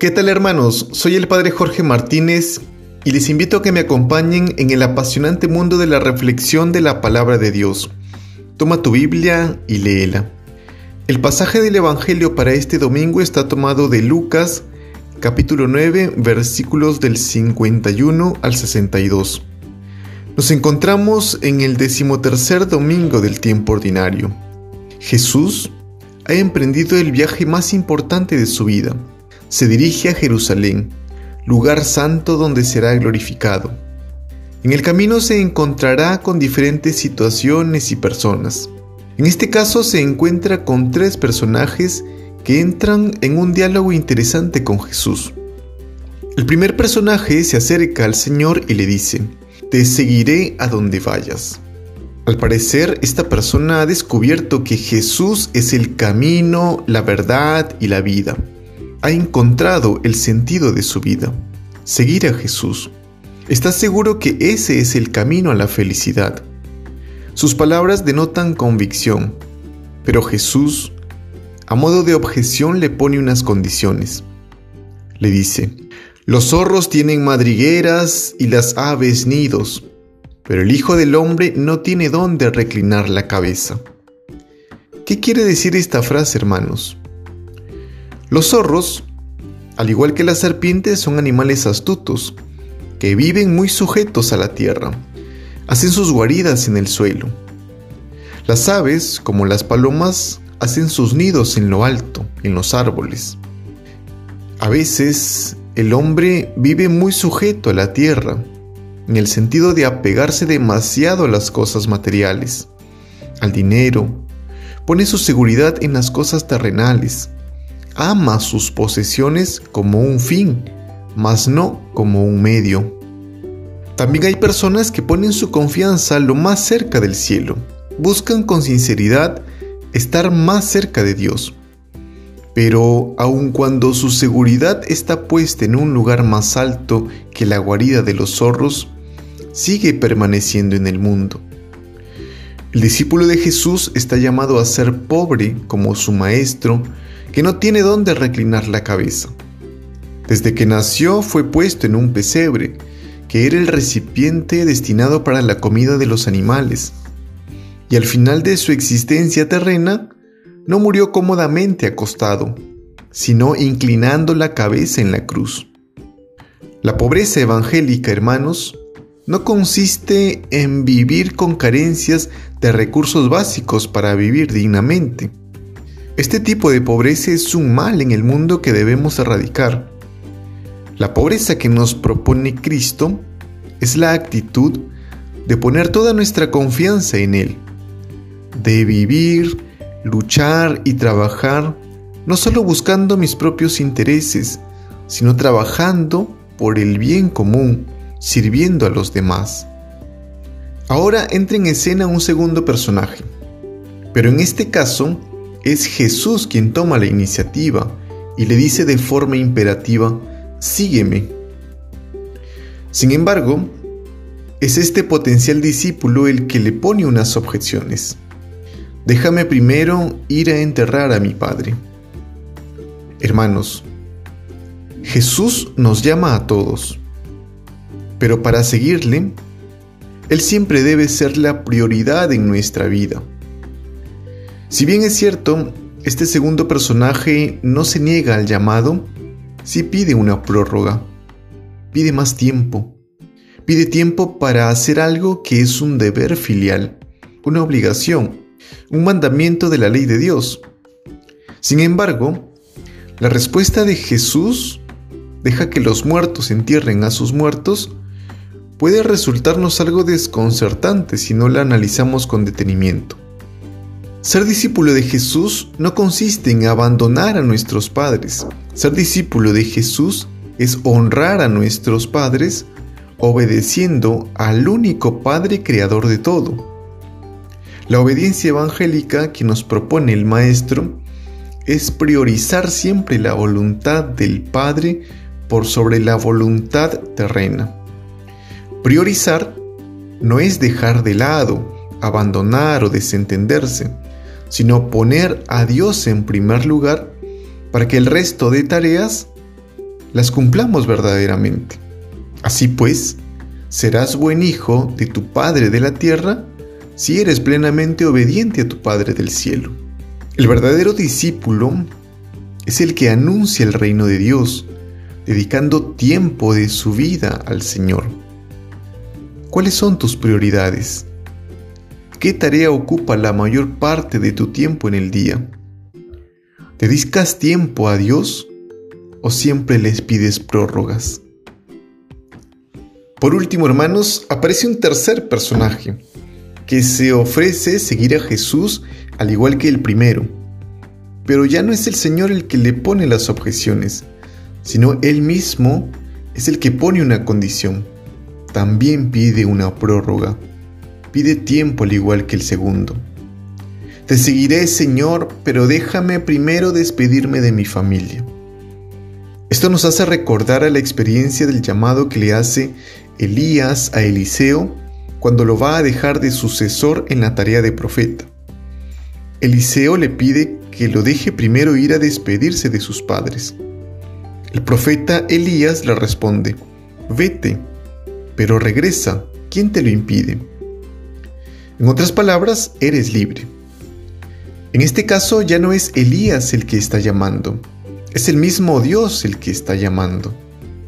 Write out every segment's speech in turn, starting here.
¿Qué tal hermanos? Soy el Padre Jorge Martínez y les invito a que me acompañen en el apasionante mundo de la reflexión de la palabra de Dios. Toma tu Biblia y léela. El pasaje del Evangelio para este domingo está tomado de Lucas capítulo 9 versículos del 51 al 62. Nos encontramos en el decimotercer domingo del tiempo ordinario. Jesús ha emprendido el viaje más importante de su vida se dirige a Jerusalén, lugar santo donde será glorificado. En el camino se encontrará con diferentes situaciones y personas. En este caso se encuentra con tres personajes que entran en un diálogo interesante con Jesús. El primer personaje se acerca al Señor y le dice, Te seguiré a donde vayas. Al parecer, esta persona ha descubierto que Jesús es el camino, la verdad y la vida ha encontrado el sentido de su vida, seguir a Jesús. Está seguro que ese es el camino a la felicidad. Sus palabras denotan convicción, pero Jesús, a modo de objeción, le pone unas condiciones. Le dice, los zorros tienen madrigueras y las aves nidos, pero el Hijo del Hombre no tiene dónde reclinar la cabeza. ¿Qué quiere decir esta frase, hermanos? Los zorros, al igual que las serpientes, son animales astutos, que viven muy sujetos a la tierra. Hacen sus guaridas en el suelo. Las aves, como las palomas, hacen sus nidos en lo alto, en los árboles. A veces, el hombre vive muy sujeto a la tierra, en el sentido de apegarse demasiado a las cosas materiales, al dinero, pone su seguridad en las cosas terrenales, ama sus posesiones como un fin, mas no como un medio. También hay personas que ponen su confianza lo más cerca del cielo, buscan con sinceridad estar más cerca de Dios. Pero aun cuando su seguridad está puesta en un lugar más alto que la guarida de los zorros, sigue permaneciendo en el mundo. El discípulo de Jesús está llamado a ser pobre como su maestro, que no tiene dónde reclinar la cabeza. Desde que nació fue puesto en un pesebre, que era el recipiente destinado para la comida de los animales, y al final de su existencia terrena, no murió cómodamente acostado, sino inclinando la cabeza en la cruz. La pobreza evangélica, hermanos, no consiste en vivir con carencias de recursos básicos para vivir dignamente, este tipo de pobreza es un mal en el mundo que debemos erradicar. La pobreza que nos propone Cristo es la actitud de poner toda nuestra confianza en Él, de vivir, luchar y trabajar, no solo buscando mis propios intereses, sino trabajando por el bien común, sirviendo a los demás. Ahora entra en escena un segundo personaje, pero en este caso es Jesús quien toma la iniciativa y le dice de forma imperativa, sígueme. Sin embargo, es este potencial discípulo el que le pone unas objeciones. Déjame primero ir a enterrar a mi Padre. Hermanos, Jesús nos llama a todos, pero para seguirle, Él siempre debe ser la prioridad en nuestra vida. Si bien es cierto, este segundo personaje no se niega al llamado, sí pide una prórroga, pide más tiempo, pide tiempo para hacer algo que es un deber filial, una obligación, un mandamiento de la ley de Dios. Sin embargo, la respuesta de Jesús deja que los muertos entierren a sus muertos puede resultarnos algo desconcertante si no la analizamos con detenimiento. Ser discípulo de Jesús no consiste en abandonar a nuestros padres. Ser discípulo de Jesús es honrar a nuestros padres obedeciendo al único Padre creador de todo. La obediencia evangélica que nos propone el Maestro es priorizar siempre la voluntad del Padre por sobre la voluntad terrena. Priorizar no es dejar de lado, abandonar o desentenderse sino poner a Dios en primer lugar para que el resto de tareas las cumplamos verdaderamente. Así pues, serás buen hijo de tu Padre de la tierra si eres plenamente obediente a tu Padre del cielo. El verdadero discípulo es el que anuncia el reino de Dios, dedicando tiempo de su vida al Señor. ¿Cuáles son tus prioridades? ¿Qué tarea ocupa la mayor parte de tu tiempo en el día? ¿Dedicas tiempo a Dios o siempre les pides prórrogas? Por último, hermanos, aparece un tercer personaje que se ofrece seguir a Jesús al igual que el primero. Pero ya no es el Señor el que le pone las objeciones, sino Él mismo es el que pone una condición. También pide una prórroga pide tiempo al igual que el segundo. Te seguiré, Señor, pero déjame primero despedirme de mi familia. Esto nos hace recordar a la experiencia del llamado que le hace Elías a Eliseo cuando lo va a dejar de sucesor en la tarea de profeta. Eliseo le pide que lo deje primero ir a despedirse de sus padres. El profeta Elías le responde, vete, pero regresa, ¿quién te lo impide? En otras palabras, eres libre. En este caso ya no es Elías el que está llamando, es el mismo Dios el que está llamando.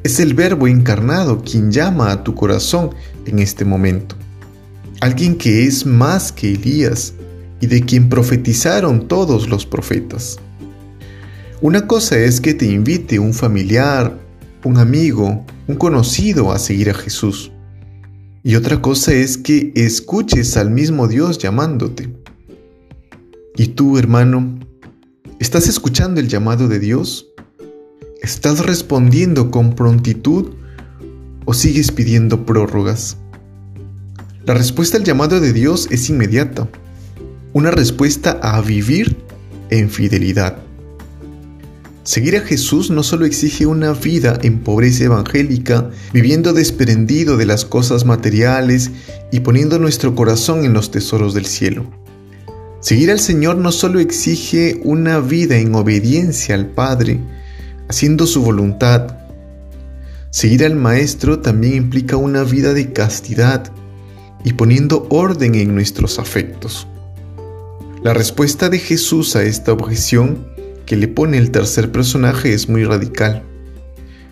Es el Verbo encarnado quien llama a tu corazón en este momento. Alguien que es más que Elías y de quien profetizaron todos los profetas. Una cosa es que te invite un familiar, un amigo, un conocido a seguir a Jesús. Y otra cosa es que escuches al mismo Dios llamándote. ¿Y tú, hermano, estás escuchando el llamado de Dios? ¿Estás respondiendo con prontitud o sigues pidiendo prórrogas? La respuesta al llamado de Dios es inmediata, una respuesta a vivir en fidelidad. Seguir a Jesús no solo exige una vida en pobreza evangélica, viviendo desprendido de las cosas materiales y poniendo nuestro corazón en los tesoros del cielo. Seguir al Señor no solo exige una vida en obediencia al Padre, haciendo su voluntad. Seguir al Maestro también implica una vida de castidad y poniendo orden en nuestros afectos. La respuesta de Jesús a esta objeción que le pone el tercer personaje es muy radical.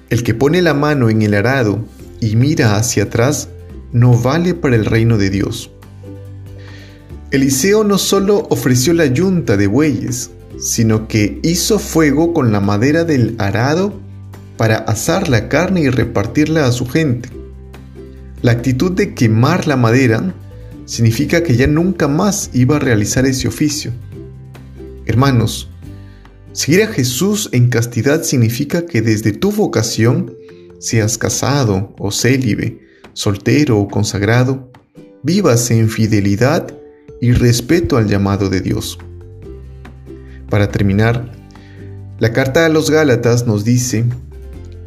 El que pone la mano en el arado y mira hacia atrás no vale para el reino de Dios. Eliseo no solo ofreció la yunta de bueyes, sino que hizo fuego con la madera del arado para asar la carne y repartirla a su gente. La actitud de quemar la madera significa que ya nunca más iba a realizar ese oficio. Hermanos, Seguir a Jesús en castidad significa que desde tu vocación, seas casado o célibe, soltero o consagrado, vivas en fidelidad y respeto al llamado de Dios. Para terminar, la carta a los Gálatas nos dice,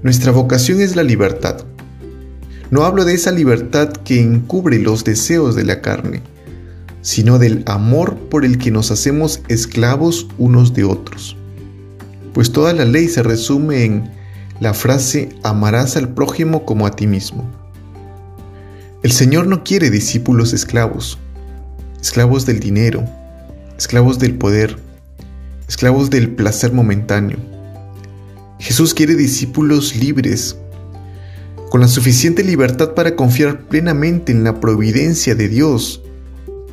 nuestra vocación es la libertad. No hablo de esa libertad que encubre los deseos de la carne, sino del amor por el que nos hacemos esclavos unos de otros pues toda la ley se resume en la frase amarás al prójimo como a ti mismo. El Señor no quiere discípulos esclavos, esclavos del dinero, esclavos del poder, esclavos del placer momentáneo. Jesús quiere discípulos libres, con la suficiente libertad para confiar plenamente en la providencia de Dios,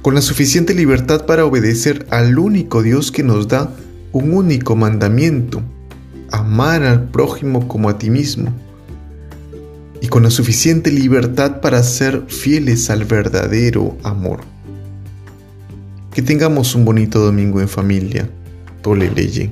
con la suficiente libertad para obedecer al único Dios que nos da un único mandamiento, amar al prójimo como a ti mismo, y con la suficiente libertad para ser fieles al verdadero amor. Que tengamos un bonito domingo en familia. Tole leye.